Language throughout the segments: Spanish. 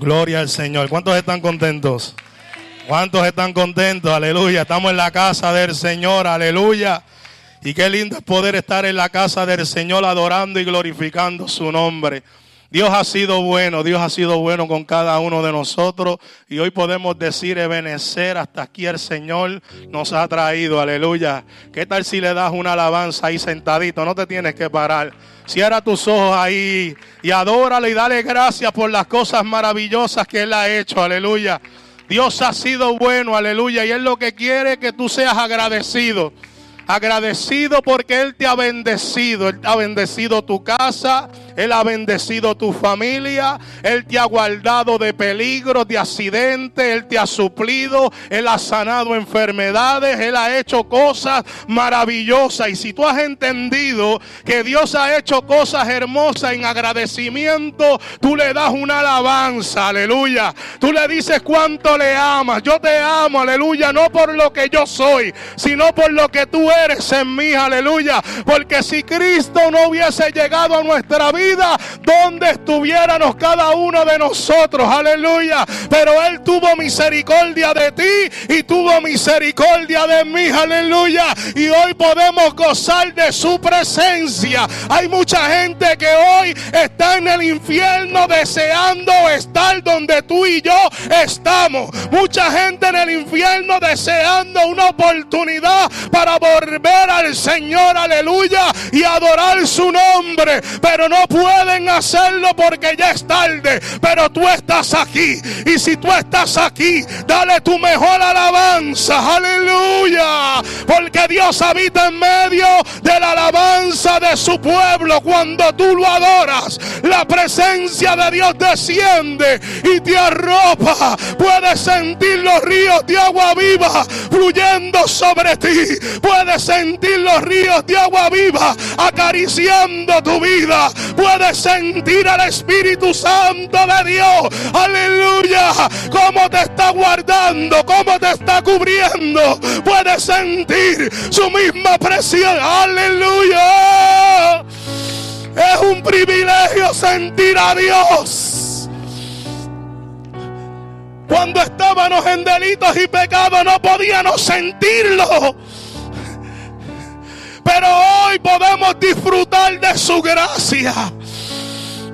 Gloria al Señor. ¿Cuántos están contentos? ¿Cuántos están contentos? Aleluya. Estamos en la casa del Señor. Aleluya. Y qué lindo es poder estar en la casa del Señor adorando y glorificando su nombre. Dios ha sido bueno, Dios ha sido bueno con cada uno de nosotros y hoy podemos decir, Ebenecer, hasta aquí el Señor nos ha traído, aleluya. ¿Qué tal si le das una alabanza ahí sentadito? No te tienes que parar. Cierra tus ojos ahí y adórale y dale gracias por las cosas maravillosas que Él ha hecho, aleluya. Dios ha sido bueno, aleluya, y Él lo que quiere es que tú seas agradecido. Agradecido porque Él te ha bendecido. Él ha bendecido tu casa. Él ha bendecido tu familia. Él te ha guardado de peligros, de accidentes. Él te ha suplido. Él ha sanado enfermedades. Él ha hecho cosas maravillosas. Y si tú has entendido que Dios ha hecho cosas hermosas en agradecimiento, tú le das una alabanza. Aleluya. Tú le dices cuánto le amas. Yo te amo. Aleluya. No por lo que yo soy, sino por lo que tú eres en mí. Aleluya. Porque si Cristo no hubiese llegado a nuestra vida, donde estuviéramos cada uno de nosotros. Aleluya. Pero Él tuvo misericordia de ti y tuvo misericordia de mí. Aleluya. Y hoy podemos gozar de su presencia. Hay mucha gente que hoy está en el infierno deseando estar donde tú y yo estamos. Mucha gente en el infierno deseando una oportunidad para volver al Señor. Aleluya. Y adorar su nombre. Pero no pueden hacerlo porque ya es tarde, pero tú estás aquí. Y si tú estás aquí, dale tu mejor alabanza. Aleluya. Porque Dios habita en medio de la alabanza de su pueblo. Cuando tú lo adoras, la presencia de Dios desciende y te arropa. Puedes sentir los ríos de agua viva fluyendo sobre ti. Puedes sentir los ríos de agua viva acariciando tu vida puedes sentir al Espíritu Santo de Dios. Aleluya. Cómo te está guardando, cómo te está cubriendo. Puedes sentir su misma presión. Aleluya. Es un privilegio sentir a Dios. Cuando estábamos en delitos y pecados no podíamos sentirlo. Pero hoy podemos disfrutar de su gracia.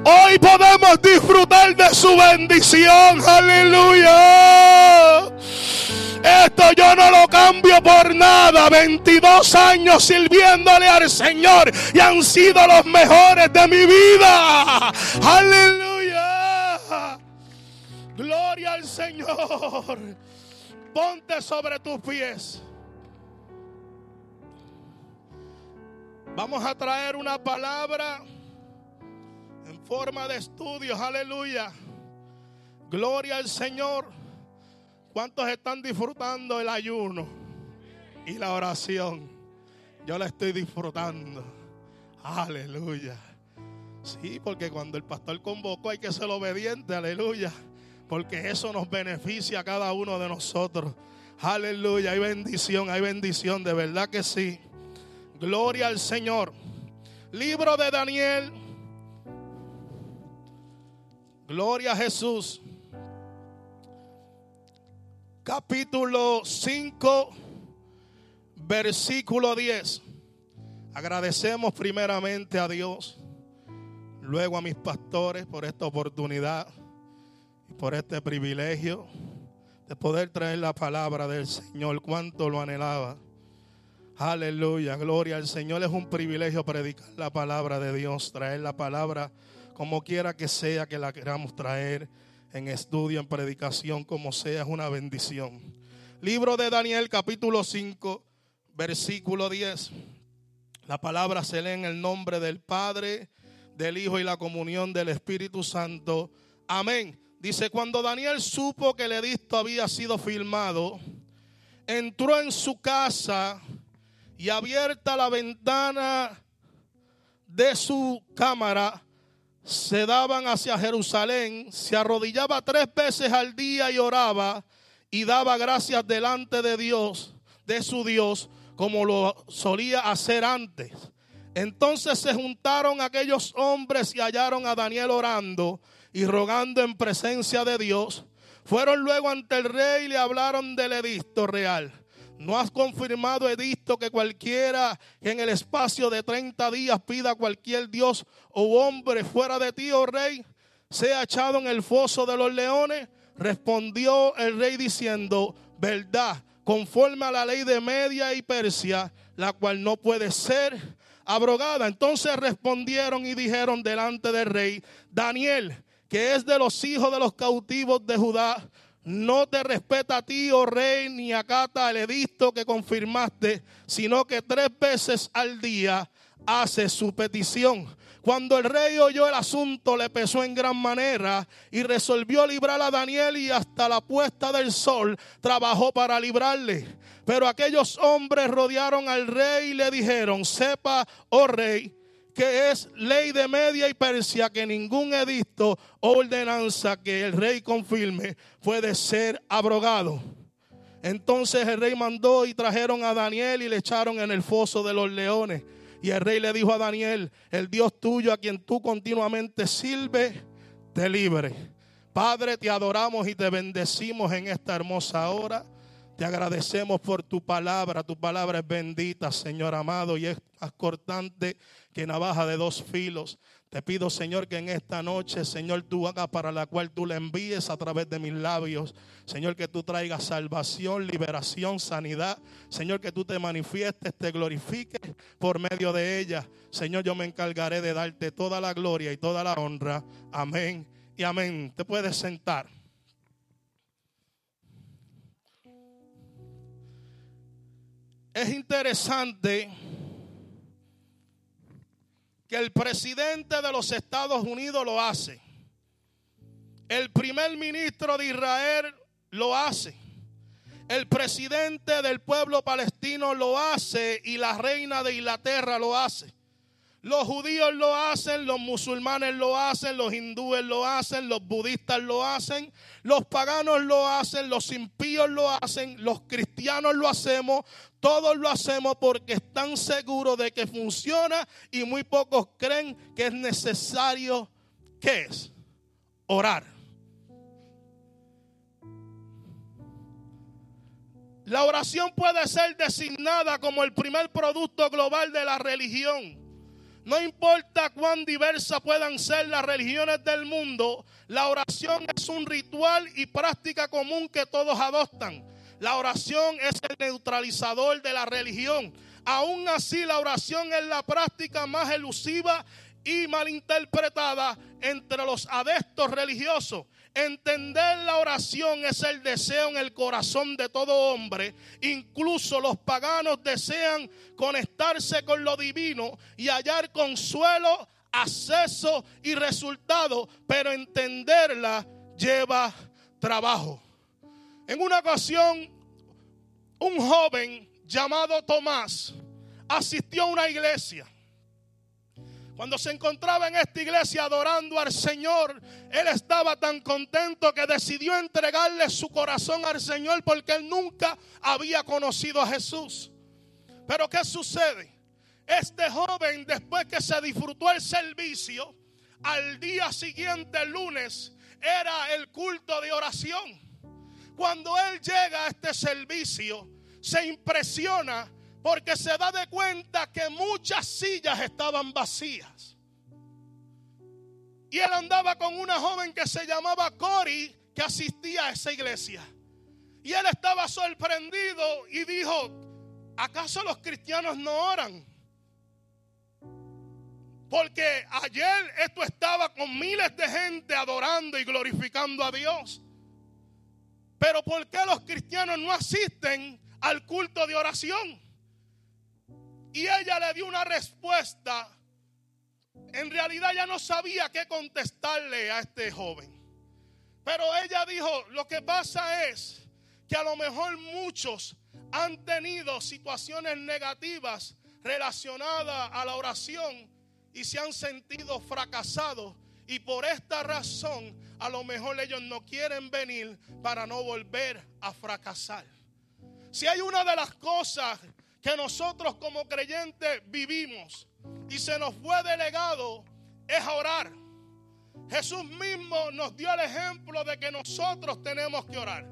Hoy podemos disfrutar de su bendición. Aleluya. Esto yo no lo cambio por nada. 22 años sirviéndole al Señor y han sido los mejores de mi vida. Aleluya. Gloria al Señor. Ponte sobre tus pies. Vamos a traer una palabra en forma de estudios. Aleluya. Gloria al Señor. ¿Cuántos están disfrutando el ayuno y la oración? Yo la estoy disfrutando. Aleluya. Sí, porque cuando el pastor convocó hay que ser obediente. Aleluya. Porque eso nos beneficia a cada uno de nosotros. Aleluya. Hay bendición, hay bendición. De verdad que sí. Gloria al Señor. Libro de Daniel. Gloria a Jesús. Capítulo 5, versículo 10. Agradecemos primeramente a Dios, luego a mis pastores por esta oportunidad y por este privilegio de poder traer la palabra del Señor. Cuánto lo anhelaba. Aleluya, gloria al Señor. Es un privilegio predicar la palabra de Dios, traer la palabra como quiera que sea que la queramos traer en estudio, en predicación, como sea, es una bendición. Libro de Daniel capítulo 5, versículo 10. La palabra se lee en el nombre del Padre, del Hijo y la comunión del Espíritu Santo. Amén. Dice, cuando Daniel supo que el edicto había sido firmado, entró en su casa y abierta la ventana de su cámara, se daban hacia Jerusalén, se arrodillaba tres veces al día y oraba y daba gracias delante de Dios, de su Dios, como lo solía hacer antes. Entonces se juntaron aquellos hombres y hallaron a Daniel orando y rogando en presencia de Dios, fueron luego ante el rey y le hablaron del edicto real. ¿No has confirmado, edicto, que cualquiera que en el espacio de 30 días pida a cualquier dios o hombre fuera de ti, oh rey, sea echado en el foso de los leones? Respondió el rey diciendo, verdad, conforme a la ley de Media y Persia, la cual no puede ser abrogada. Entonces respondieron y dijeron delante del rey, Daniel, que es de los hijos de los cautivos de Judá, no te respeta a ti, oh rey, ni acata el edicto que confirmaste, sino que tres veces al día hace su petición. Cuando el rey oyó el asunto, le pesó en gran manera y resolvió librar a Daniel y hasta la puesta del sol trabajó para librarle. Pero aquellos hombres rodearon al rey y le dijeron, sepa, oh rey, que es ley de Media y Persia que ningún edicto o ordenanza que el rey confirme puede ser abrogado. Entonces el rey mandó y trajeron a Daniel y le echaron en el foso de los leones. Y el rey le dijo a Daniel, el Dios tuyo a quien tú continuamente sirves, te libre. Padre, te adoramos y te bendecimos en esta hermosa hora. Te agradecemos por tu palabra. Tu palabra es bendita, Señor amado, y es más cortante que navaja de dos filos. Te pido, Señor, que en esta noche, Señor, tú hagas para la cual tú la envíes a través de mis labios. Señor, que tú traigas salvación, liberación, sanidad. Señor, que tú te manifiestes, te glorifiques por medio de ella. Señor, yo me encargaré de darte toda la gloria y toda la honra. Amén y amén. Te puedes sentar. Es interesante que el presidente de los Estados Unidos lo hace. El primer ministro de Israel lo hace. El presidente del pueblo palestino lo hace y la reina de Inglaterra lo hace. Los judíos lo hacen, los musulmanes lo hacen, los hindúes lo hacen, los budistas lo hacen, los paganos lo hacen, los impíos lo hacen, los cristianos lo hacemos, todos lo hacemos porque están seguros de que funciona y muy pocos creen que es necesario, ¿qué es? Orar. La oración puede ser designada como el primer producto global de la religión. No importa cuán diversas puedan ser las religiones del mundo, la oración es un ritual y práctica común que todos adoptan. La oración es el neutralizador de la religión. Aún así, la oración es la práctica más elusiva y malinterpretada entre los adeptos religiosos. Entender la oración es el deseo en el corazón de todo hombre. Incluso los paganos desean conectarse con lo divino y hallar consuelo, acceso y resultado, pero entenderla lleva trabajo. En una ocasión, un joven llamado Tomás asistió a una iglesia. Cuando se encontraba en esta iglesia adorando al Señor, él estaba tan contento que decidió entregarle su corazón al Señor porque él nunca había conocido a Jesús. Pero ¿qué sucede? Este joven, después que se disfrutó el servicio, al día siguiente, lunes, era el culto de oración. Cuando él llega a este servicio, se impresiona porque se da de cuenta que muchas sillas estaban vacías. Y él andaba con una joven que se llamaba Cory, que asistía a esa iglesia. Y él estaba sorprendido y dijo, ¿acaso los cristianos no oran? Porque ayer esto estaba con miles de gente adorando y glorificando a Dios. Pero ¿por qué los cristianos no asisten al culto de oración? Y ella le dio una respuesta. En realidad ya no sabía qué contestarle a este joven. Pero ella dijo, lo que pasa es que a lo mejor muchos han tenido situaciones negativas relacionadas a la oración y se han sentido fracasados. Y por esta razón a lo mejor ellos no quieren venir para no volver a fracasar. Si hay una de las cosas que nosotros como creyentes vivimos y se nos fue delegado es orar. Jesús mismo nos dio el ejemplo de que nosotros tenemos que orar.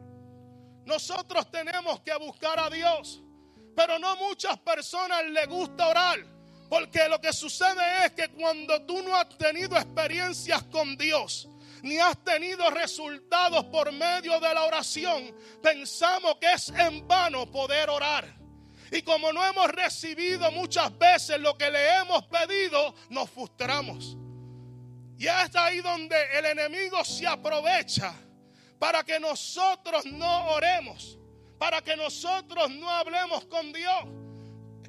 Nosotros tenemos que buscar a Dios. Pero no muchas personas les gusta orar. Porque lo que sucede es que cuando tú no has tenido experiencias con Dios, ni has tenido resultados por medio de la oración, pensamos que es en vano poder orar. Y como no hemos recibido muchas veces lo que le hemos pedido, nos frustramos. Y es ahí donde el enemigo se aprovecha para que nosotros no oremos, para que nosotros no hablemos con Dios.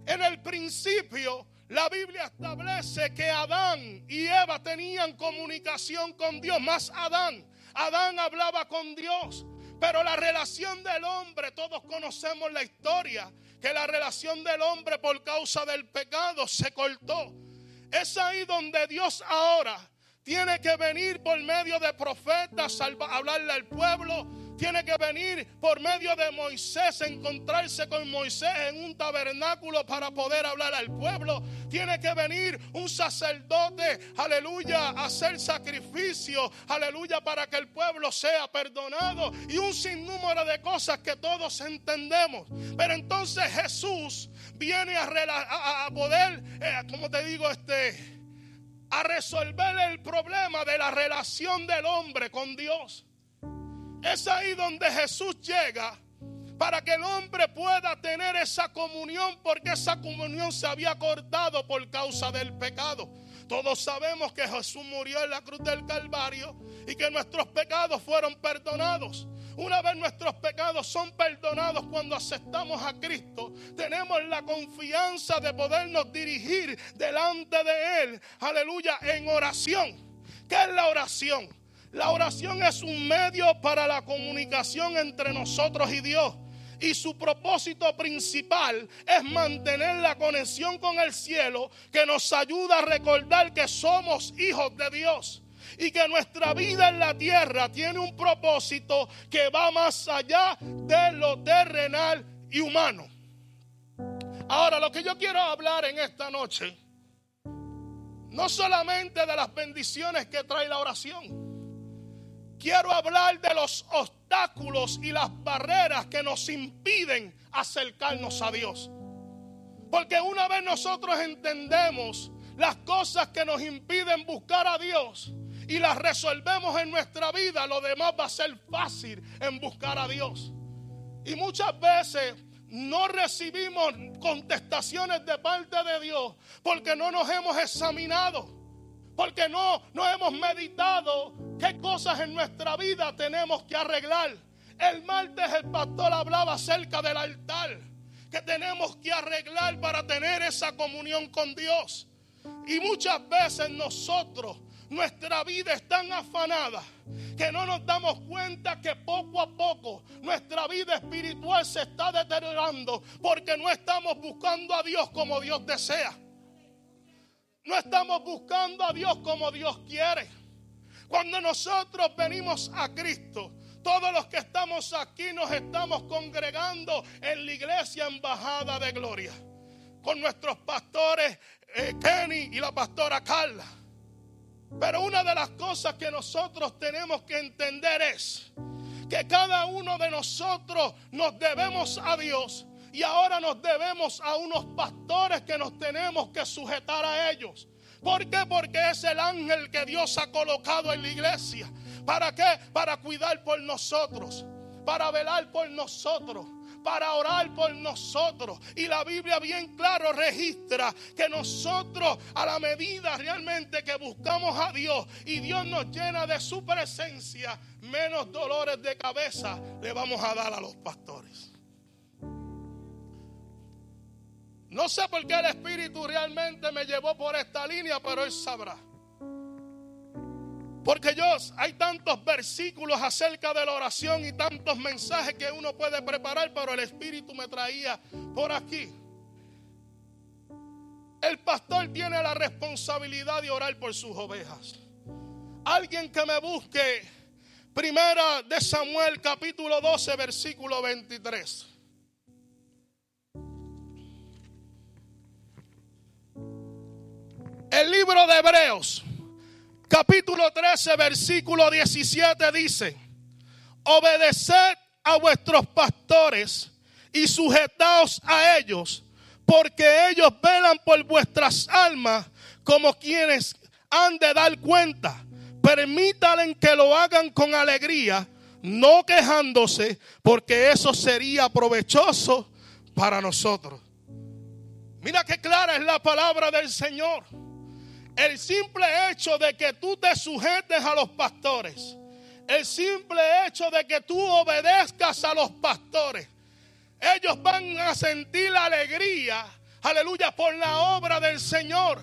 En el principio, la Biblia establece que Adán y Eva tenían comunicación con Dios, más Adán. Adán hablaba con Dios, pero la relación del hombre, todos conocemos la historia, que la relación del hombre por causa del pecado se cortó. Es ahí donde Dios ahora tiene que venir por medio de profetas, hablarle al pueblo. Tiene que venir por medio de Moisés, encontrarse con Moisés en un tabernáculo para poder hablar al pueblo. Tiene que venir un sacerdote, aleluya, a hacer sacrificio, aleluya, para que el pueblo sea perdonado. Y un sinnúmero de cosas que todos entendemos. Pero entonces Jesús viene a, poder, eh, como te digo, este a resolver el problema de la relación del hombre con Dios. Es ahí donde Jesús llega para que el hombre pueda tener esa comunión porque esa comunión se había cortado por causa del pecado. Todos sabemos que Jesús murió en la cruz del Calvario y que nuestros pecados fueron perdonados. Una vez nuestros pecados son perdonados cuando aceptamos a Cristo, tenemos la confianza de podernos dirigir delante de Él, aleluya, en oración. ¿Qué es la oración? La oración es un medio para la comunicación entre nosotros y Dios. Y su propósito principal es mantener la conexión con el cielo que nos ayuda a recordar que somos hijos de Dios y que nuestra vida en la tierra tiene un propósito que va más allá de lo terrenal y humano. Ahora, lo que yo quiero hablar en esta noche, no solamente de las bendiciones que trae la oración, quiero hablar de los obstáculos y las barreras que nos impiden acercarnos a Dios. Porque una vez nosotros entendemos las cosas que nos impiden buscar a Dios, y las resolvemos en nuestra vida, lo demás va a ser fácil en buscar a Dios. Y muchas veces no recibimos contestaciones de parte de Dios porque no nos hemos examinado, porque no, no hemos meditado qué cosas en nuestra vida tenemos que arreglar. El martes el pastor hablaba acerca del altar que tenemos que arreglar para tener esa comunión con Dios. Y muchas veces nosotros nuestra vida es tan afanada que no nos damos cuenta que poco a poco nuestra vida espiritual se está deteriorando porque no estamos buscando a Dios como Dios desea. No estamos buscando a Dios como Dios quiere. Cuando nosotros venimos a Cristo, todos los que estamos aquí nos estamos congregando en la iglesia embajada de gloria. Con nuestros pastores eh, Kenny y la pastora Carla. Pero una de las cosas que nosotros tenemos que entender es que cada uno de nosotros nos debemos a Dios y ahora nos debemos a unos pastores que nos tenemos que sujetar a ellos. ¿Por qué? Porque es el ángel que Dios ha colocado en la iglesia. ¿Para qué? Para cuidar por nosotros, para velar por nosotros para orar por nosotros. Y la Biblia bien claro registra que nosotros a la medida realmente que buscamos a Dios y Dios nos llena de su presencia, menos dolores de cabeza le vamos a dar a los pastores. No sé por qué el Espíritu realmente me llevó por esta línea, pero Él sabrá. Porque Dios, hay tantos versículos acerca de la oración y tantos mensajes que uno puede preparar, pero el Espíritu me traía por aquí. El pastor tiene la responsabilidad de orar por sus ovejas. Alguien que me busque, primera de Samuel capítulo 12, versículo 23. El libro de Hebreos capítulo 13, versículo 17 dice, obedeced a vuestros pastores y sujetaos a ellos, porque ellos velan por vuestras almas como quienes han de dar cuenta. Permítanle que lo hagan con alegría, no quejándose, porque eso sería provechoso para nosotros. Mira qué clara es la palabra del Señor. El simple hecho de que tú te sujetes a los pastores, el simple hecho de que tú obedezcas a los pastores, ellos van a sentir la alegría, aleluya, por la obra del Señor.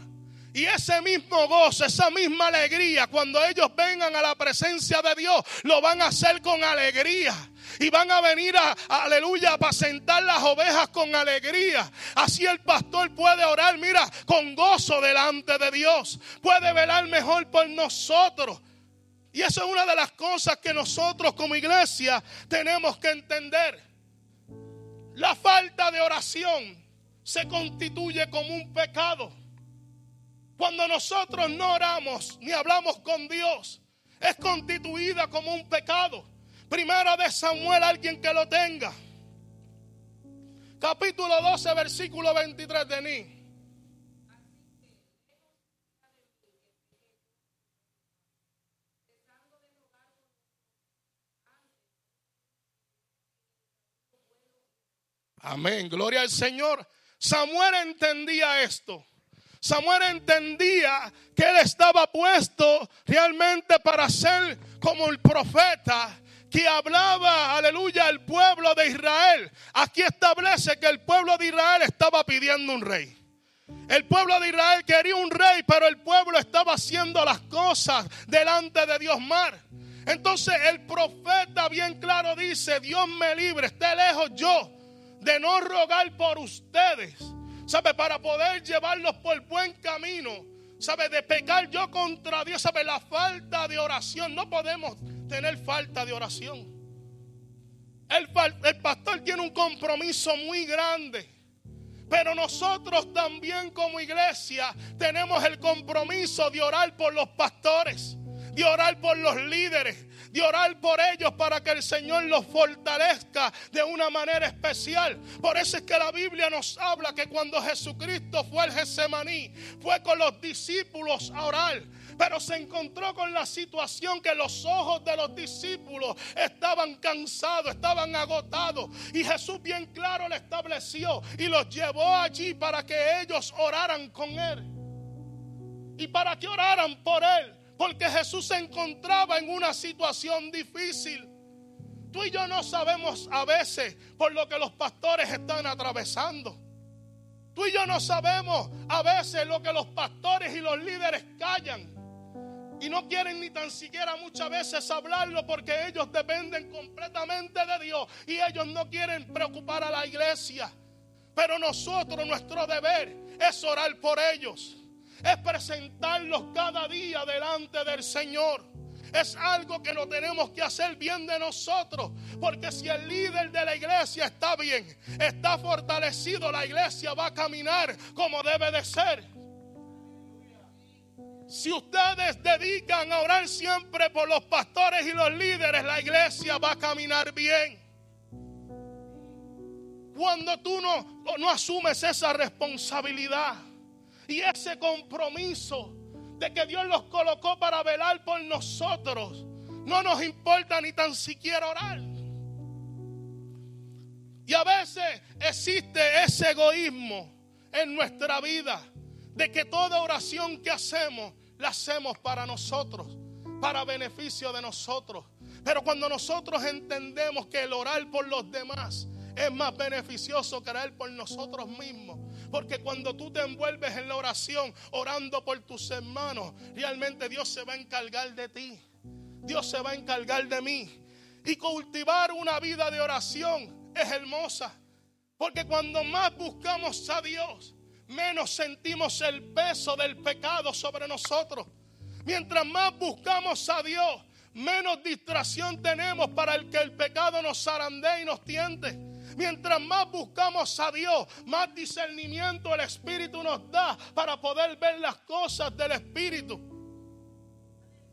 Y ese mismo gozo, esa misma alegría, cuando ellos vengan a la presencia de Dios, lo van a hacer con alegría. Y van a venir a, aleluya, a apacentar las ovejas con alegría. Así el pastor puede orar, mira, con gozo delante de Dios. Puede velar mejor por nosotros. Y eso es una de las cosas que nosotros como iglesia tenemos que entender. La falta de oración se constituye como un pecado. Cuando nosotros no oramos ni hablamos con Dios, es constituida como un pecado. Primera de Samuel, alguien que lo tenga. Capítulo 12, versículo 23 de Ní. Amén, gloria al Señor. Samuel entendía esto. Samuel entendía que él estaba puesto realmente para ser como el profeta que hablaba, aleluya, al pueblo de Israel. Aquí establece que el pueblo de Israel estaba pidiendo un rey. El pueblo de Israel quería un rey, pero el pueblo estaba haciendo las cosas delante de Dios mar. Entonces el profeta bien claro dice, Dios me libre, esté lejos yo de no rogar por ustedes, ¿sabe? Para poder llevarlos por buen camino, ¿sabe? De pecar yo contra Dios, ¿sabe? La falta de oración, no podemos tener falta de oración. El, el pastor tiene un compromiso muy grande. Pero nosotros también como iglesia tenemos el compromiso de orar por los pastores, de orar por los líderes, de orar por ellos para que el Señor los fortalezca de una manera especial. Por eso es que la Biblia nos habla que cuando Jesucristo fue al Getsemaní, fue con los discípulos a orar. Pero se encontró con la situación que los ojos de los discípulos estaban cansados, estaban agotados. Y Jesús bien claro le estableció y los llevó allí para que ellos oraran con Él. Y para que oraran por Él. Porque Jesús se encontraba en una situación difícil. Tú y yo no sabemos a veces por lo que los pastores están atravesando. Tú y yo no sabemos a veces lo que los pastores y los líderes callan. Y no quieren ni tan siquiera muchas veces hablarlo porque ellos dependen completamente de Dios y ellos no quieren preocupar a la iglesia. Pero nosotros, nuestro deber es orar por ellos es presentarlos cada día delante del Señor. Es algo que no tenemos que hacer bien de nosotros. Porque si el líder de la iglesia está bien, está fortalecido, la iglesia va a caminar como debe de ser. Si ustedes dedican a orar siempre por los pastores y los líderes, la iglesia va a caminar bien. Cuando tú no, no asumes esa responsabilidad, y ese compromiso de que Dios los colocó para velar por nosotros, no nos importa ni tan siquiera orar. Y a veces existe ese egoísmo en nuestra vida de que toda oración que hacemos la hacemos para nosotros, para beneficio de nosotros. Pero cuando nosotros entendemos que el orar por los demás es más beneficioso que orar por nosotros mismos, porque cuando tú te envuelves en la oración, orando por tus hermanos, realmente Dios se va a encargar de ti. Dios se va a encargar de mí. Y cultivar una vida de oración es hermosa. Porque cuando más buscamos a Dios, menos sentimos el peso del pecado sobre nosotros. Mientras más buscamos a Dios, menos distracción tenemos para el que el pecado nos zarandee y nos tiente. Mientras más buscamos a Dios, más discernimiento el Espíritu nos da para poder ver las cosas del Espíritu.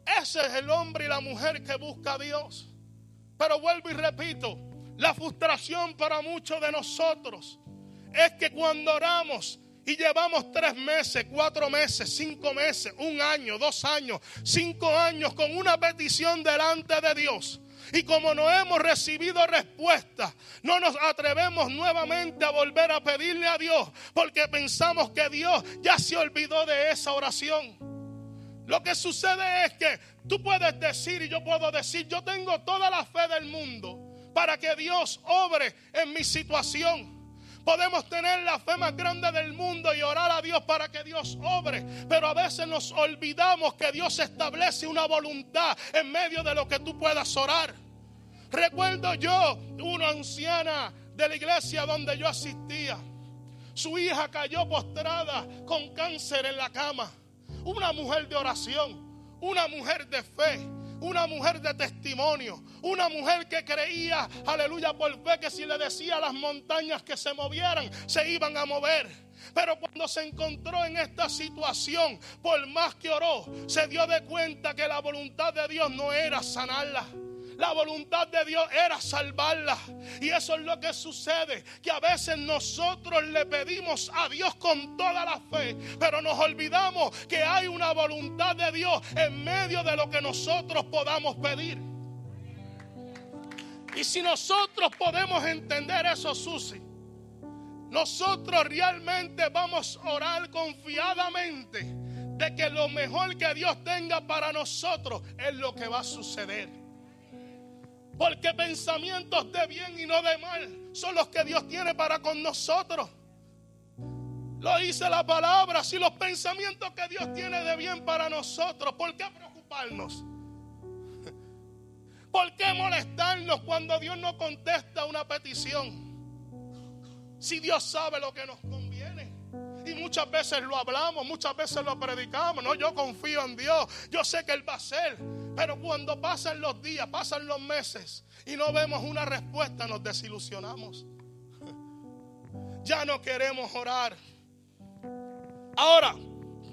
Ese es el hombre y la mujer que busca a Dios. Pero vuelvo y repito, la frustración para muchos de nosotros es que cuando oramos y llevamos tres meses, cuatro meses, cinco meses, un año, dos años, cinco años con una petición delante de Dios. Y como no hemos recibido respuesta, no nos atrevemos nuevamente a volver a pedirle a Dios porque pensamos que Dios ya se olvidó de esa oración. Lo que sucede es que tú puedes decir y yo puedo decir, yo tengo toda la fe del mundo para que Dios obre en mi situación. Podemos tener la fe más grande del mundo y orar a Dios para que Dios obre. Pero a veces nos olvidamos que Dios establece una voluntad en medio de lo que tú puedas orar. Recuerdo yo una anciana de la iglesia donde yo asistía. Su hija cayó postrada con cáncer en la cama. Una mujer de oración, una mujer de fe una mujer de testimonio, una mujer que creía, aleluya, por fe que si le decía a las montañas que se movieran, se iban a mover. Pero cuando se encontró en esta situación, por más que oró, se dio de cuenta que la voluntad de Dios no era sanarla. La voluntad de Dios era salvarla. Y eso es lo que sucede. Que a veces nosotros le pedimos a Dios con toda la fe. Pero nos olvidamos que hay una voluntad de Dios en medio de lo que nosotros podamos pedir. Y si nosotros podemos entender eso, Susi, nosotros realmente vamos a orar confiadamente de que lo mejor que Dios tenga para nosotros es lo que va a suceder. Porque pensamientos de bien y no de mal son los que Dios tiene para con nosotros. Lo dice la palabra. Si los pensamientos que Dios tiene de bien para nosotros, ¿por qué preocuparnos? ¿Por qué molestarnos cuando Dios no contesta una petición? Si Dios sabe lo que nos conviene. Muchas veces lo hablamos, muchas veces lo predicamos. No, yo confío en Dios. Yo sé que Él va a hacer. Pero cuando pasan los días, pasan los meses y no vemos una respuesta, nos desilusionamos. Ya no queremos orar. Ahora,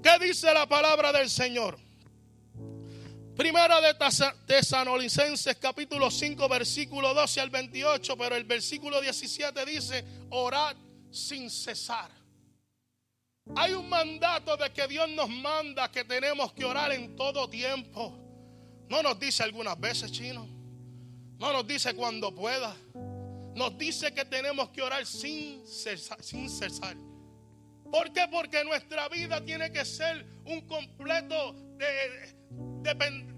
¿qué dice la palabra del Señor? Primera de Tesanolicenses capítulo 5 versículo 12 al 28, pero el versículo 17 dice, orad sin cesar. Hay un mandato de que Dios nos manda que tenemos que orar en todo tiempo. No nos dice algunas veces, chino. No nos dice cuando pueda. Nos dice que tenemos que orar sin cesar. ¿Por qué? Porque nuestra vida tiene que ser un completo de,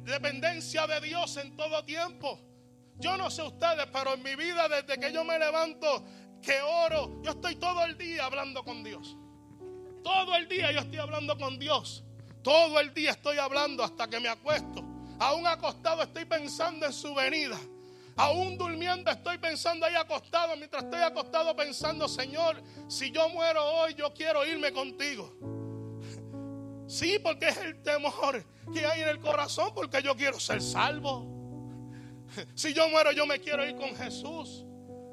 dependencia de Dios en todo tiempo. Yo no sé ustedes, pero en mi vida desde que yo me levanto, que oro, yo estoy todo el día hablando con Dios. Todo el día yo estoy hablando con Dios. Todo el día estoy hablando hasta que me acuesto. Aún acostado estoy pensando en su venida. Aún durmiendo estoy pensando ahí acostado. Mientras estoy acostado pensando, Señor, si yo muero hoy, yo quiero irme contigo. Sí, porque es el temor que hay en el corazón, porque yo quiero ser salvo. Si yo muero, yo me quiero ir con Jesús.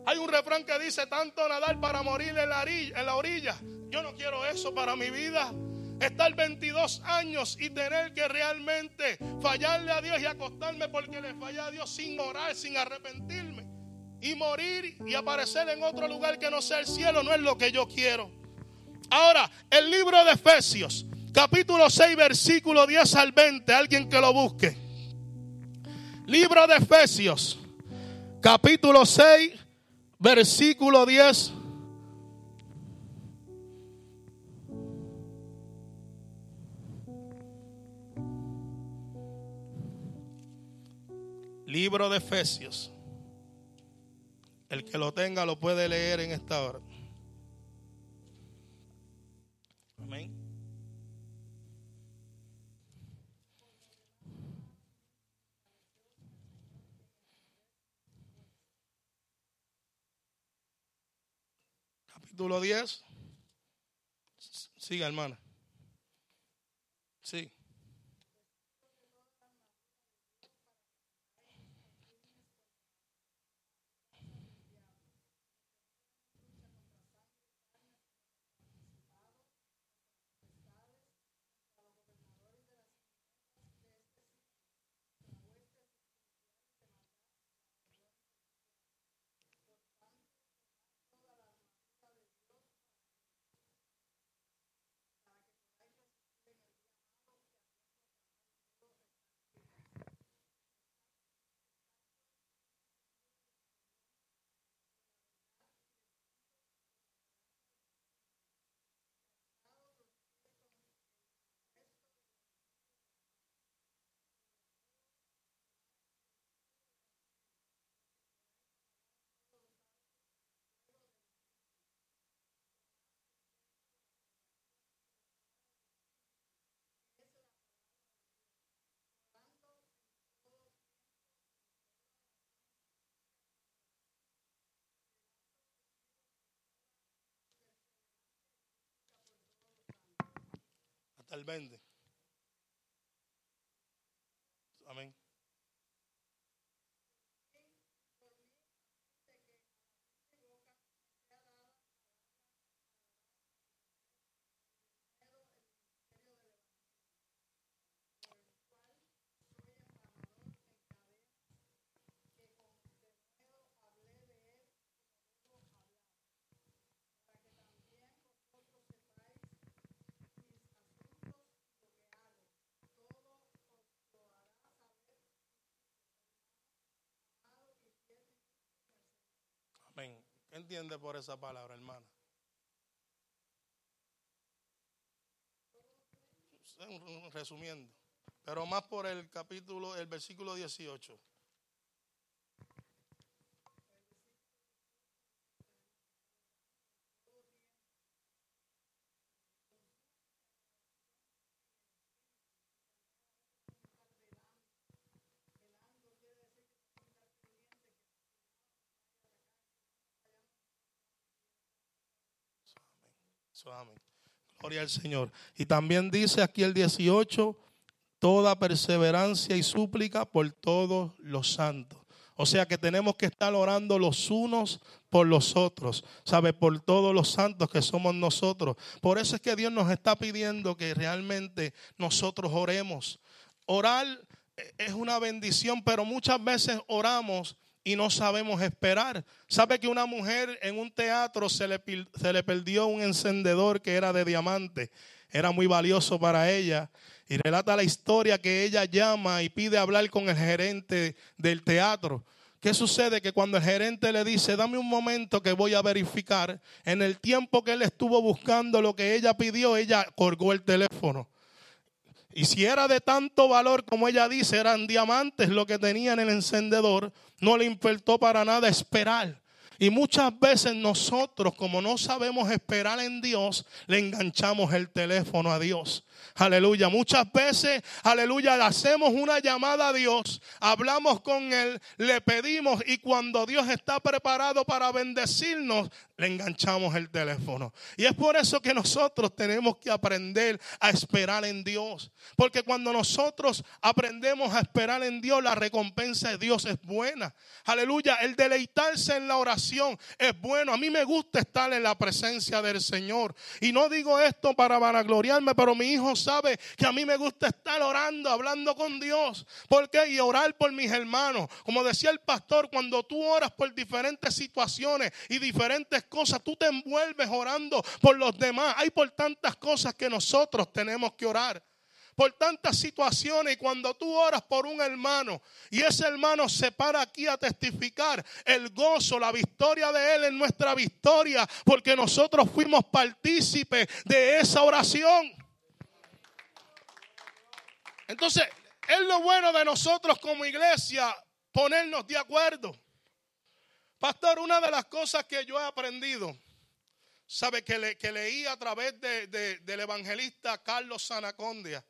Hay un refrán que dice, tanto nadar para morir en la orilla. En la orilla. Yo no quiero eso para mi vida estar 22 años y tener que realmente fallarle a Dios y acostarme porque le falla a Dios sin orar, sin arrepentirme. Y morir y aparecer en otro lugar que no sea el cielo no es lo que yo quiero. Ahora, el libro de Efesios, capítulo 6, versículo 10 al 20, alguien que lo busque. Libro de Efesios, capítulo 6, versículo 10 Libro de Efesios. El que lo tenga lo puede leer en esta hora. Amén. Capítulo 10. Siga, hermana. Sí. Hasta el 20. Amén. ¿Qué entiende por esa palabra, hermana? Resumiendo, pero más por el capítulo, el versículo 18. Amén. Gloria al Señor. Y también dice aquí el 18, toda perseverancia y súplica por todos los santos. O sea que tenemos que estar orando los unos por los otros, ¿sabe? Por todos los santos que somos nosotros. Por eso es que Dios nos está pidiendo que realmente nosotros oremos. Orar es una bendición, pero muchas veces oramos y no sabemos esperar. ¿Sabe que una mujer en un teatro se le, se le perdió un encendedor que era de diamante? Era muy valioso para ella. Y relata la historia que ella llama y pide hablar con el gerente del teatro. ¿Qué sucede? Que cuando el gerente le dice, dame un momento que voy a verificar, en el tiempo que él estuvo buscando lo que ella pidió, ella colgó el teléfono. Y si era de tanto valor como ella dice, eran diamantes lo que tenía en el encendedor, no le importó para nada esperar. Y muchas veces nosotros, como no sabemos esperar en Dios, le enganchamos el teléfono a Dios. Aleluya. Muchas veces, aleluya, le hacemos una llamada a Dios, hablamos con Él, le pedimos y cuando Dios está preparado para bendecirnos, le enganchamos el teléfono. Y es por eso que nosotros tenemos que aprender a esperar en Dios. Porque cuando nosotros aprendemos a esperar en Dios, la recompensa de Dios es buena. Aleluya. El deleitarse en la oración es bueno. A mí me gusta estar en la presencia del Señor. Y no digo esto para vanagloriarme, pero mi hijo sabe que a mí me gusta estar orando, hablando con Dios. ¿Por qué? Y orar por mis hermanos. Como decía el pastor, cuando tú oras por diferentes situaciones y diferentes cosas, tú te envuelves orando por los demás. Hay por tantas cosas que nosotros tenemos que orar por tantas situaciones y cuando tú oras por un hermano y ese hermano se para aquí a testificar el gozo, la victoria de él en nuestra victoria, porque nosotros fuimos partícipes de esa oración. Entonces, es lo bueno de nosotros como iglesia ponernos de acuerdo. Pastor, una de las cosas que yo he aprendido, sabe que, le, que leí a través del evangelista Carlos Sanacondia,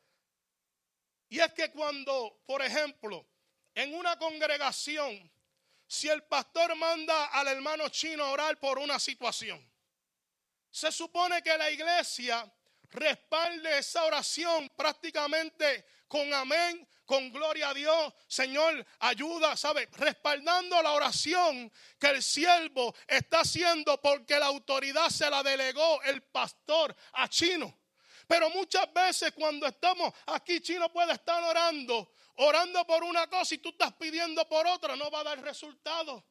y es que cuando, por ejemplo, en una congregación, si el pastor manda al hermano chino a orar por una situación, se supone que la iglesia respalde esa oración prácticamente con amén, con gloria a Dios. Señor, ayuda, ¿sabe? Respaldando la oración que el siervo está haciendo porque la autoridad se la delegó el pastor a Chino. Pero muchas veces cuando estamos aquí, Chino puede estar orando, orando por una cosa y tú estás pidiendo por otra, no va a dar resultado.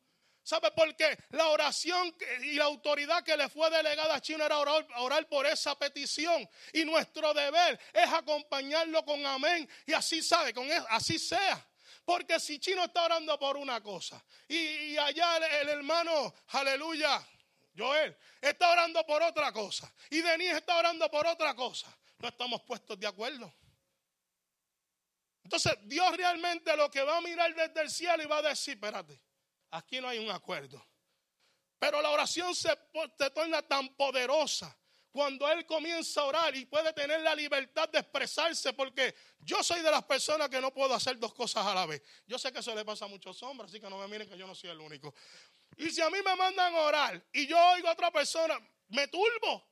¿Sabe por qué? La oración y la autoridad que le fue delegada a Chino era orar, por esa petición. Y nuestro deber es acompañarlo con amén. Y así sabe, con así sea. Porque si Chino está orando por una cosa y, allá el, hermano, aleluya, Joel, está orando por otra cosa y Denise está orando por otra cosa, no estamos puestos de acuerdo. Entonces Dios realmente lo que va a mirar desde el cielo y va a decir, espérate, Aquí no hay un acuerdo. Pero la oración se, torna tan poderosa cuando él comienza a orar y puede tener la libertad de expresarse, porque yo soy de las personas que no puedo hacer dos cosas a la vez. Yo sé que eso le pasa a muchos hombres, así que no me miren que yo no soy el único. Y si a mí me mandan a orar y yo oigo a otra persona, me turbo.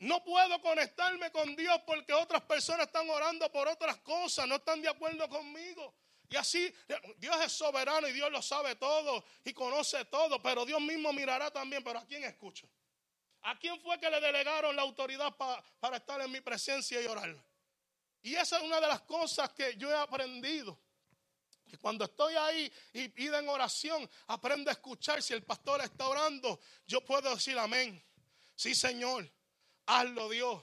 No puedo conectarme con Dios porque otras personas están orando por otras cosas, no están de acuerdo conmigo. Y así, Dios es soberano y Dios lo sabe todo y conoce todo, pero Dios mismo mirará también, pero ¿a quién escucha? ¿A quién fue que le delegaron la autoridad para estar en mi presencia y orar? Y esa es una de las cosas que yo he aprendido. Que cuando estoy ahí y piden oración, aprendo a escuchar. Si el pastor está orando, yo puedo decir amén. Sí, Señor, hazlo Dios.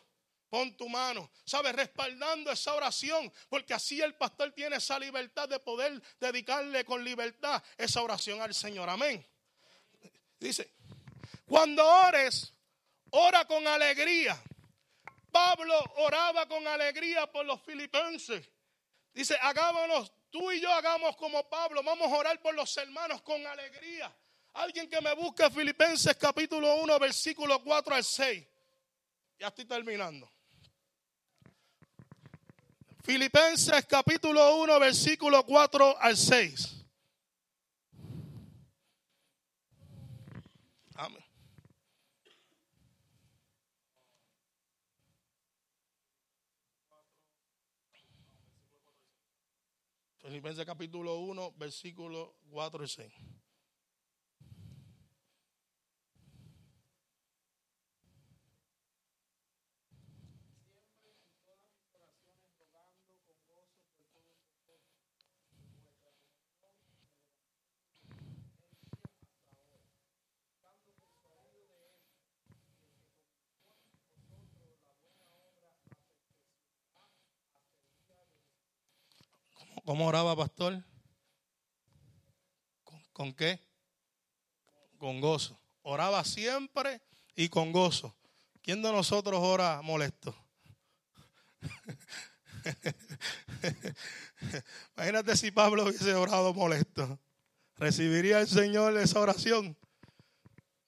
Pon tu mano, ¿sabes? Respaldando esa oración, porque así el pastor tiene esa libertad de poder dedicarle con libertad esa oración al Señor. Amén. Dice, cuando ores, ora con alegría. Pablo oraba con alegría por los filipenses. Dice, hagámonos, tú y yo hagamos como Pablo, vamos a orar por los hermanos con alegría. Alguien que me busque Filipenses capítulo 1, versículo 4 al 6. Ya estoy terminando. Filipenses capítulo 1, versículo 4 al 6. Amén. Filipenses capítulo 1, versículo 4 y 6. ¿Cómo oraba, pastor? ¿Con, qué? Con gozo. Oraba siempre y con gozo. ¿Quién de nosotros ora molesto? Imagínate si Pablo hubiese orado molesto. ¿Recibiría el Señor esa oración?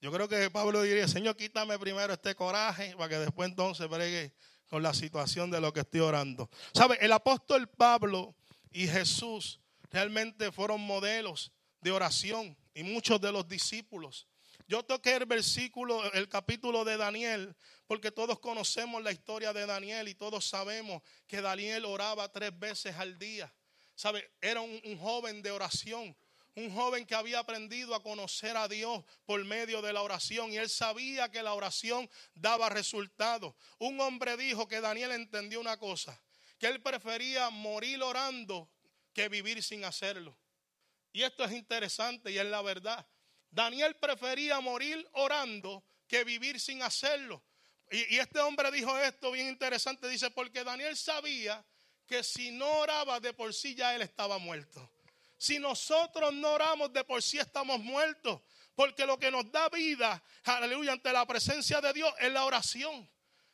Yo creo que Pablo diría, Señor, quítame primero este coraje para que después entonces bregue con la situación de lo que estoy orando. ¿Sabe? El apóstol Pablo y Jesús realmente fueron modelos de oración y muchos de los discípulos. Yo toqué el versículo, el capítulo de Daniel, porque todos conocemos la historia de Daniel y todos sabemos que Daniel oraba tres veces al día. ¿Sabe? Era un, un joven de oración, un joven que había aprendido a conocer a Dios por medio de la oración y él sabía que la oración daba resultados. Un hombre dijo que Daniel entendió una cosa, que él prefería morir orando que vivir sin hacerlo. Y esto es interesante y es la verdad. Daniel prefería morir orando que vivir sin hacerlo. Y, este hombre dijo esto bien interesante, dice, porque Daniel sabía que si no oraba de por sí ya él estaba muerto. Si nosotros no oramos de por sí estamos muertos, porque lo que nos da vida, aleluya, ante la presencia de Dios es la oración.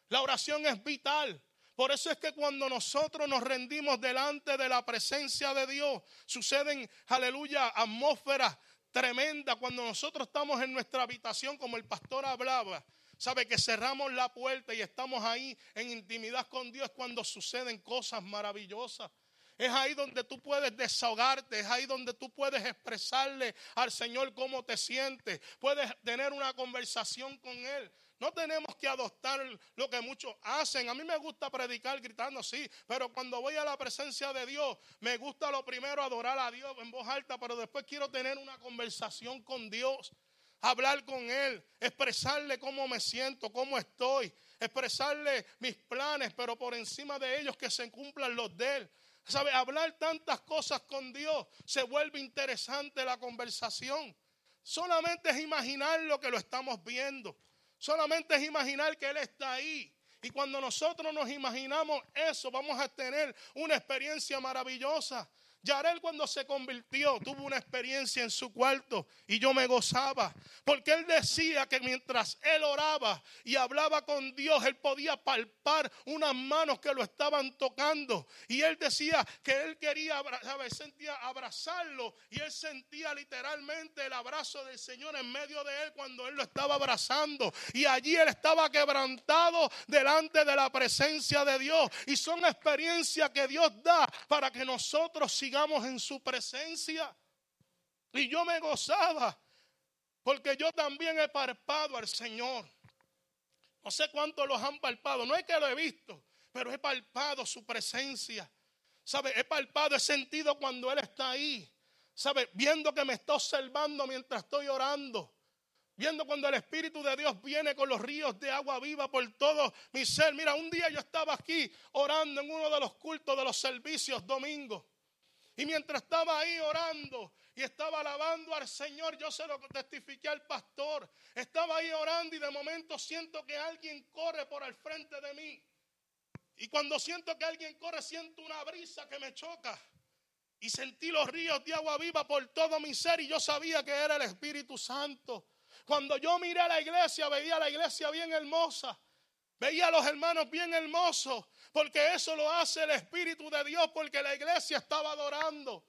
La oración es vital. Por eso es que cuando nosotros nos rendimos delante de la presencia de Dios, suceden, aleluya, atmósferas tremendas. Cuando nosotros estamos en nuestra habitación, como el pastor hablaba, sabe que cerramos la puerta y estamos ahí en intimidad con Dios cuando suceden cosas maravillosas. Es ahí donde tú puedes desahogarte, es ahí donde tú puedes expresarle al Señor cómo te sientes, puedes tener una conversación con Él. No tenemos que adoptar lo que muchos hacen. A mí me gusta predicar gritando, sí, pero cuando voy a la presencia de Dios, me gusta lo primero adorar a Dios en voz alta, pero después quiero tener una conversación con Dios, hablar con Él, expresarle cómo me siento, cómo estoy, expresarle mis planes, pero por encima de ellos que se cumplan los de Él. ¿Sabe? Hablar tantas cosas con Dios se vuelve interesante la conversación. Solamente es imaginar lo que lo estamos viendo. Solamente es imaginar que Él está ahí. Y cuando nosotros nos imaginamos eso, vamos a tener una experiencia maravillosa. Yarel cuando se convirtió tuvo una experiencia en su cuarto y yo me gozaba. Porque él decía que mientras él oraba y hablaba con Dios, él podía palpar unas manos que lo estaban tocando. Y él decía que él quería, sentía abrazarlo y él sentía literalmente el abrazo del Señor en medio de él cuando él lo estaba abrazando. Y allí él estaba quebrantado delante de la presencia de Dios. Y son experiencias que Dios da para que nosotros sigamos en su presencia. Y yo me gozaba, porque yo también he parpado al Señor. No sé cuántos los han palpado. No es que lo he visto, pero he palpado su presencia. ¿Sabe? He palpado, he sentido cuando Él está ahí. ¿Sabe? Viendo que me está observando mientras estoy orando. Viendo cuando el Espíritu de Dios viene con los ríos de agua viva por todo mi ser. Mira, un día yo estaba aquí orando en uno de los cultos de los servicios domingos. Y mientras estaba ahí orando y estaba alabando al Señor, yo se lo testifiqué al pastor. Estaba ahí orando y de momento siento que alguien corre por el frente de mí. Y cuando siento que alguien corre, siento una brisa que me choca. Y sentí los ríos de agua viva por todo mi ser y yo sabía que era el Espíritu Santo. Cuando yo miré a la iglesia, veía a la iglesia bien hermosa. Veía a los hermanos bien hermosos, porque eso lo hace el Espíritu de Dios, porque la iglesia estaba adorando.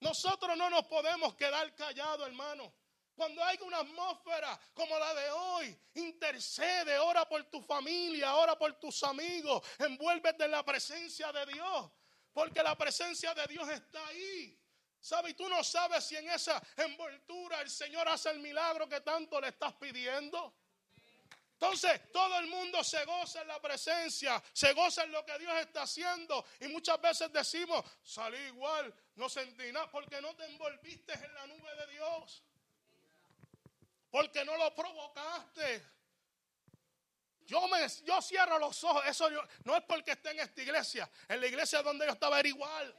Nosotros no nos podemos quedar callados, hermano. Cuando hay una atmósfera como la de hoy, intercede, ora por tu familia, ora por tus amigos, envuélvete en la presencia de Dios, porque la presencia de Dios está ahí. ¿Sabes? Y tú no sabes si en esa envoltura el Señor hace el milagro que tanto le estás pidiendo. Entonces, todo el mundo se goza en la presencia, se goza en lo que Dios está haciendo. Y muchas veces decimos, salí igual, no sentí nada, porque no te envolviste en la nube de Dios. Porque no lo provocaste. Yo, me, yo cierro los ojos. Eso no es porque esté en esta iglesia. En la iglesia donde yo estaba era igual.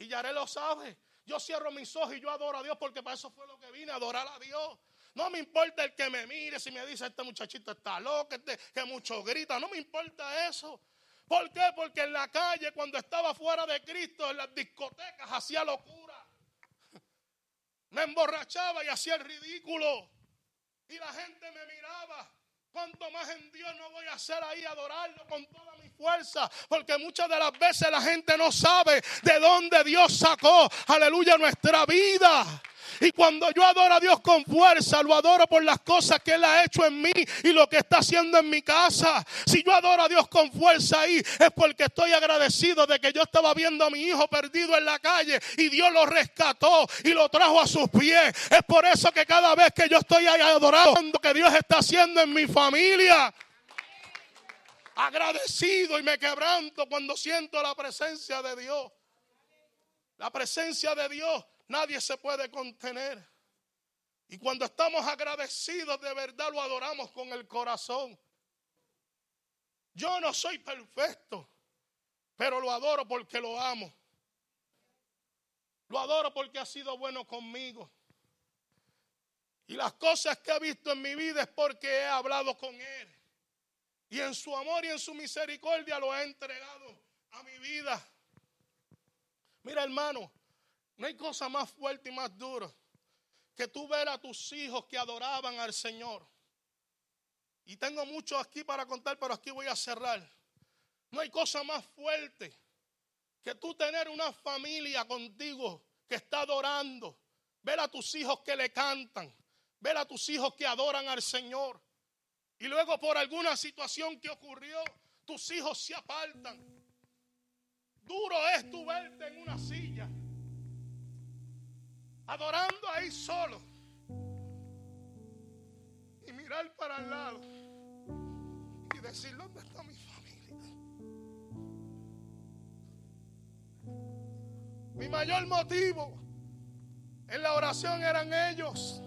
Y Yaré lo sabe. Yo cierro mis ojos y yo adoro a Dios porque para eso fue lo que vine, adorar a Dios. No me importa el que me mire, si me dice este muchachito está loco, este, que mucho grita, no me importa eso. ¿Por qué? Porque en la calle, cuando estaba fuera de Cristo, en las discotecas, hacía locura. Me emborrachaba y hacía el ridículo. Y la gente me miraba. ¿Cuánto más en Dios no voy a hacer ahí adorarlo con toda mi fuerza? Porque muchas de las veces la gente no sabe de dónde Dios sacó, aleluya, nuestra vida. Y cuando yo adoro a Dios con fuerza, lo adoro por las cosas que Él ha hecho en mí y lo que está haciendo en mi casa. Si yo adoro a Dios con fuerza ahí, es porque estoy agradecido de que yo estaba viendo a mi hijo perdido en la calle y Dios lo rescató y lo trajo a sus pies. Es por eso que cada vez que yo estoy ahí adorando, que Dios está haciendo en mi familia agradecido y me quebranto cuando siento la presencia de Dios. La presencia de Dios Nadie se puede contener. Y cuando estamos agradecidos de verdad lo adoramos con el corazón. Yo no soy perfecto, pero lo adoro porque lo amo. Lo adoro porque ha sido bueno conmigo. Y las cosas que he visto en mi vida es porque he hablado con Él. Y en su amor y en su misericordia lo he entregado a mi vida. Mira hermano, no hay cosa más fuerte y más dura que tú ver a tus hijos que adoraban al Señor. Y tengo mucho aquí para contar, pero aquí voy a cerrar. No hay cosa más fuerte que tú tener una familia contigo que está adorando. Ver a tus hijos que le cantan. Ver a tus hijos que adoran al Señor. Y luego por alguna situación que ocurrió, tus hijos se apartan. Duro es tu verte en una silla adorando ahí solo. Y mirar para el lado y decir, ¿dónde está mi familia? Mi mayor motivo en la oración eran ellos.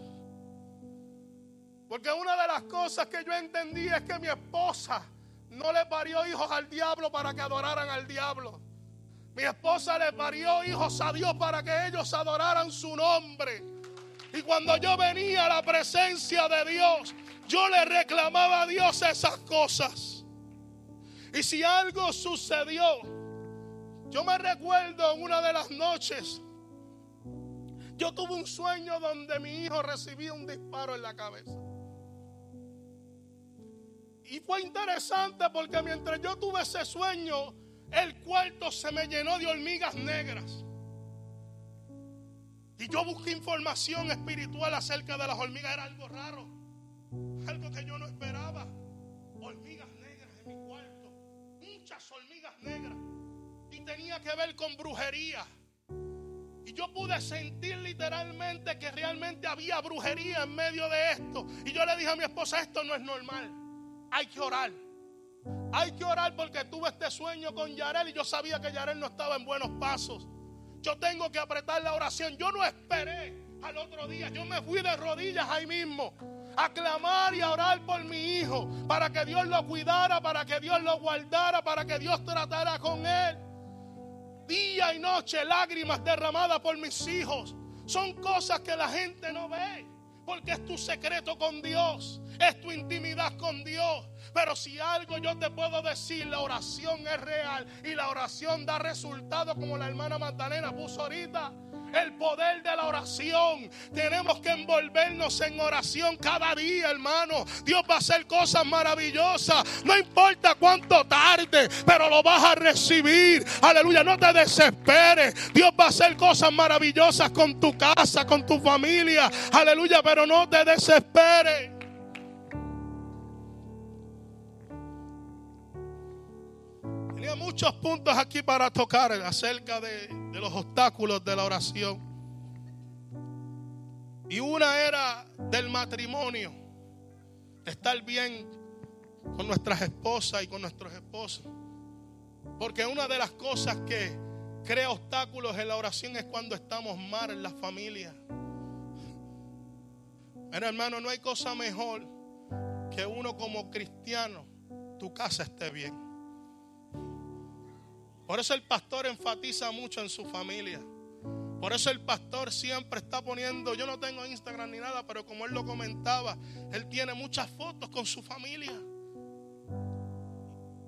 Porque una de las cosas que yo entendí es que mi esposa no le parió hijos al diablo para que adoraran al diablo. Mi esposa le parió hijos a Dios para que ellos adoraran su nombre. Y cuando yo venía a la presencia de Dios, yo le reclamaba a Dios esas cosas. Y si algo sucedió, yo me recuerdo en una de las noches, yo tuve un sueño donde mi hijo recibía un disparo en la cabeza. Y fue interesante porque mientras yo tuve ese sueño, el cuarto se me llenó de hormigas negras. Y yo busqué información espiritual acerca de las hormigas. Era algo raro. Algo que yo no esperaba. Hormigas negras en mi cuarto. Muchas hormigas negras. Y tenía que ver con brujería. Y yo pude sentir literalmente que realmente había brujería en medio de esto. Y yo le dije a mi esposa, esto no es normal. Hay que orar. Hay que orar porque tuve este sueño con Yarel y yo sabía que Yarel no estaba en buenos pasos. Yo tengo que apretar la oración. Yo no esperé al otro día. Yo me fui de rodillas ahí mismo a clamar y a orar por mi hijo para que Dios lo cuidara, para que Dios lo guardara, para que Dios tratara con él. Día y noche lágrimas derramadas por mis hijos. Son cosas que la gente no ve. Porque es tu secreto con Dios. Es tu intimidad con Dios. Pero si algo yo te puedo decir, la oración es real. Y la oración da resultado como la hermana Magdalena puso ahorita el poder de la oración. Tenemos que envolvernos en oración cada día, hermano. Dios va a hacer cosas maravillosas. No importa cuánto tarde, pero lo vas a recibir. Aleluya, no te desesperes. Dios va a hacer cosas maravillosas con tu casa, con tu familia. Aleluya, pero no te desesperes. Muchos puntos aquí para tocar acerca de, de los obstáculos de la oración. Y una era del matrimonio, estar bien con nuestras esposas y con nuestros esposos. Porque una de las cosas que crea obstáculos en la oración es cuando estamos mal en la familia. Pero hermano, no hay cosa mejor que uno como cristiano, tu casa esté bien. Por eso el pastor enfatiza mucho en su familia. Por eso el pastor siempre está poniendo, yo no tengo Instagram ni nada, pero como él lo comentaba, él tiene muchas fotos con su familia.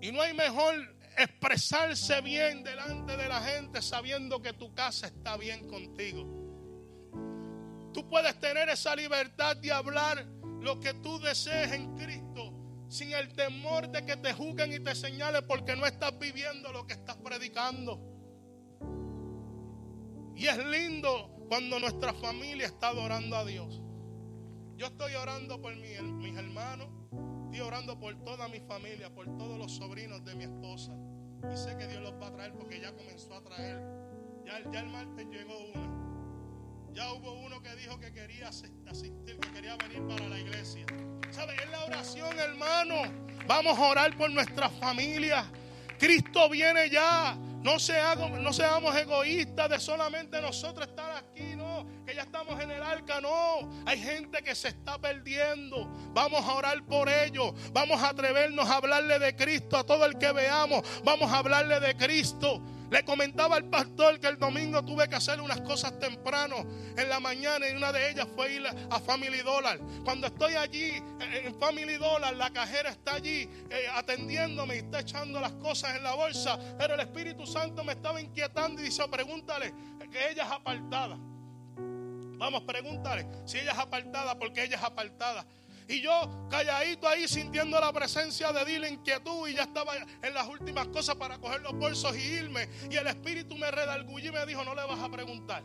Y no hay mejor expresarse bien delante de la gente sabiendo que tu casa está bien contigo. Tú puedes tener esa libertad de hablar lo que tú desees en Cristo sin el temor de que te juzguen y te señalen porque no estás viviendo lo que estás predicando. Y es lindo cuando nuestra familia está adorando a Dios. Yo estoy orando por mis hermanos, estoy orando por toda mi familia, por todos los sobrinos de mi esposa. Y sé que Dios los va a traer porque ya comenzó a traer. Ya, ya el martes llegó uno. Ya hubo uno que dijo que quería asistir, que quería venir para la iglesia. Es la oración, hermano. Vamos a orar por nuestra familia. Cristo viene ya. No, no seamos egoístas de solamente nosotros estar aquí, no. Que ya estamos en el arca, no. Hay gente que se está perdiendo. Vamos a orar por ellos. Vamos a atrevernos a hablarle de Cristo a todo el que veamos. Vamos a hablarle de Cristo. Le comentaba al pastor que el domingo tuve que hacer unas cosas temprano en la mañana y una de ellas fue ir a Family Dollar. Cuando estoy allí en Family Dollar, la cajera está allí eh, atendiéndome y está echando las cosas en la bolsa, pero el Espíritu Santo me estaba inquietando y dice, pregúntale que ella es apartada. Vamos, pregúntale si ella es apartada, porque ella es apartada. Y yo calladito ahí sintiendo la presencia de Dios, la inquietud, y ya estaba en las últimas cosas para coger los bolsos y irme. Y el Espíritu me redargulló y me dijo, no le vas a preguntar.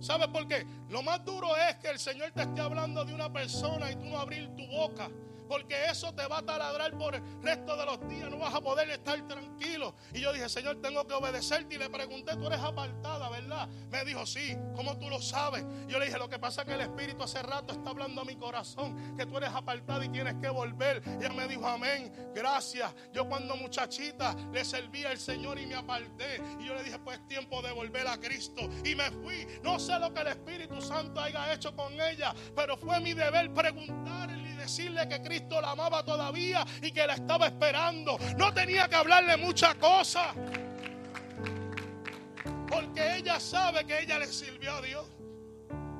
¿Sabes por qué? Lo más duro es que el Señor te esté hablando de una persona y tú no abrir tu boca porque eso te va a taladrar por el resto de los días, no vas a poder estar tranquilo. Y yo dije, Señor, tengo que obedecerte. Y le pregunté, tú eres apartada, ¿verdad? Me dijo, sí, ¿cómo tú lo sabes? Yo le dije, lo que pasa es que el Espíritu hace rato está hablando a mi corazón, que tú eres apartada y tienes que volver. Y ella me dijo, amén, gracias. Yo cuando muchachita le servía al Señor y me aparté. Y yo le dije, pues es tiempo de volver a Cristo. Y me fui. No sé lo que el Espíritu Santo haya hecho con ella, pero fue mi deber preguntarle decirle que Cristo la amaba todavía y que la estaba esperando. No tenía que hablarle mucha cosa. Porque ella sabe que ella le sirvió a Dios.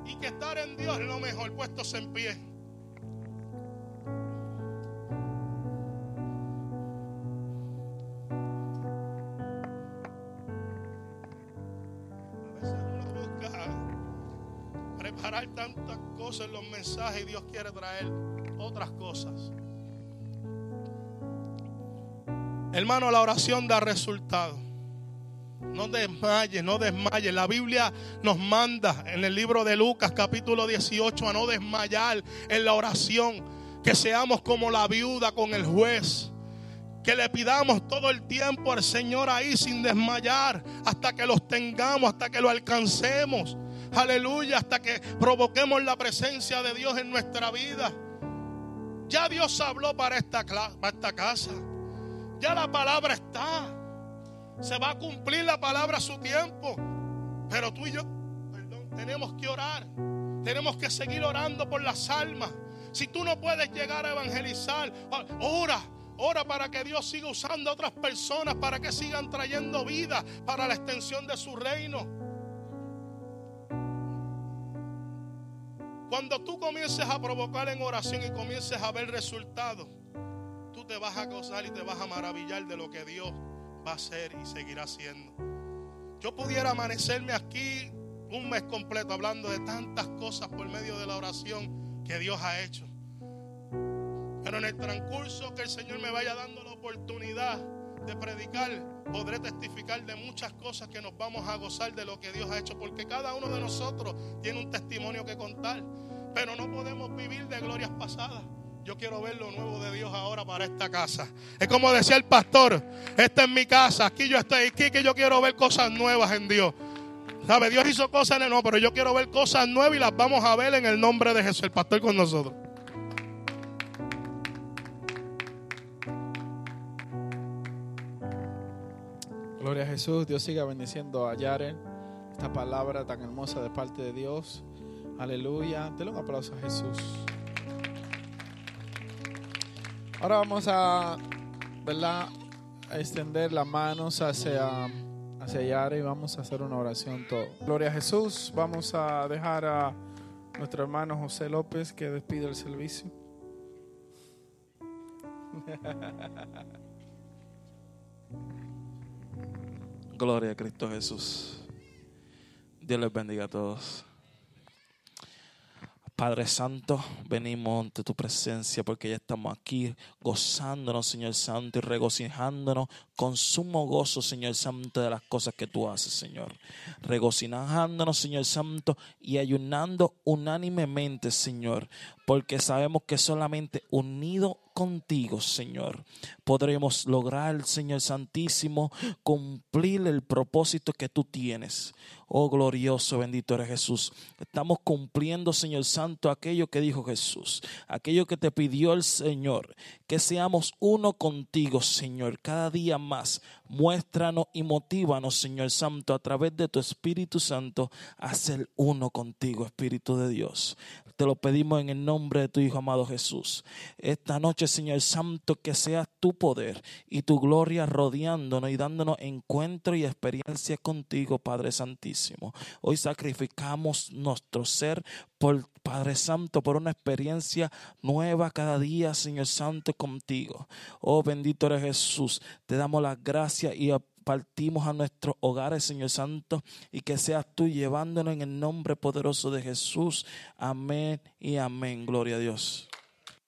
Y que estar en Dios es lo mejor, puestos en pie. A veces uno busca preparar tantas cosas en los mensajes y Dios quiere traer otras cosas. Hermano, la oración da resultado. No desmayes, no desmayes. La Biblia nos manda en el libro de Lucas capítulo 18 a no desmayar en la oración. Que seamos como la viuda con el juez. Que le pidamos todo el tiempo al Señor ahí sin desmayar hasta que los tengamos, hasta que lo alcancemos. Aleluya, hasta que provoquemos la presencia de Dios en nuestra vida. Ya Dios habló para esta, casa. Ya la palabra está. Se va a cumplir la palabra a su tiempo. Pero tú y yo, perdón, tenemos que orar. Tenemos que seguir orando por las almas. Si tú no puedes llegar a evangelizar, ora. Ora para que Dios siga usando a otras personas, para que sigan trayendo vida para la extensión de su reino. Cuando tú comiences a provocar en oración y comiences a ver resultados, tú te vas a gozar y te vas a maravillar de lo que Dios va a hacer y seguirá haciendo. Yo pudiera amanecerme aquí un mes completo hablando de tantas cosas por medio de la oración que Dios ha hecho. Pero en el transcurso que el Señor me vaya dando la oportunidad de predicar, podré testificar de muchas cosas que nos vamos a gozar de lo que Dios ha hecho, porque cada uno de nosotros tiene un testimonio que contar, pero no podemos vivir de glorias pasadas. Yo quiero ver lo nuevo de Dios ahora para esta casa. Es como decía el pastor, esta es mi casa, aquí yo estoy, aquí que yo quiero ver cosas nuevas en Dios. ¿Sabe? Dios hizo cosas en el no, pero yo quiero ver cosas nuevas y las vamos a ver en el nombre de Jesús, el pastor con nosotros. Gloria a Jesús. Dios siga bendiciendo a Yaren. Esta palabra tan hermosa de parte de Dios. Aleluya. Denle un aplauso a Jesús. Ahora vamos a, extender las manos hacia, hacia y vamos a hacer una oración todo. Gloria a Jesús. Vamos a dejar a nuestro hermano José López que despide el servicio. Gloria a Cristo Jesús. Dios les bendiga a todos. Padre Santo, venimos ante tu presencia porque ya estamos aquí gozándonos, Señor Santo, y regocijándonos con sumo gozo, Señor Santo, de las cosas que tú haces, Señor. Regocijándonos, Señor Santo, y ayunando unánimemente, Señor, porque sabemos que solamente unido contigo, Señor, podremos lograr, Señor Santísimo, cumplir el propósito que tú tienes. Oh glorioso, bendito eres Jesús. Estamos cumpliendo, Señor Santo, aquello que dijo Jesús, aquello que te pidió el Señor, que seamos uno contigo, Señor, cada día más. Muéstranos y motívanos, Señor Santo, a través de tu Espíritu Santo, a ser uno contigo, Espíritu de Dios. Te lo pedimos en el nombre de tu Hijo amado Jesús. Esta noche, Señor Santo, que sea tu poder y tu gloria rodeándonos y dándonos encuentro y experiencia contigo, Padre Santísimo. Hoy sacrificamos nuestro ser Padre Santo, por una experiencia nueva cada día, Señor Santo, contigo. Oh, bendito eres Jesús. Te damos las gracias y partimos a nuestros hogares, Señor Santo, y que seas tú llevándonos en el nombre poderoso de Jesús. Amén y amén. Gloria a Dios.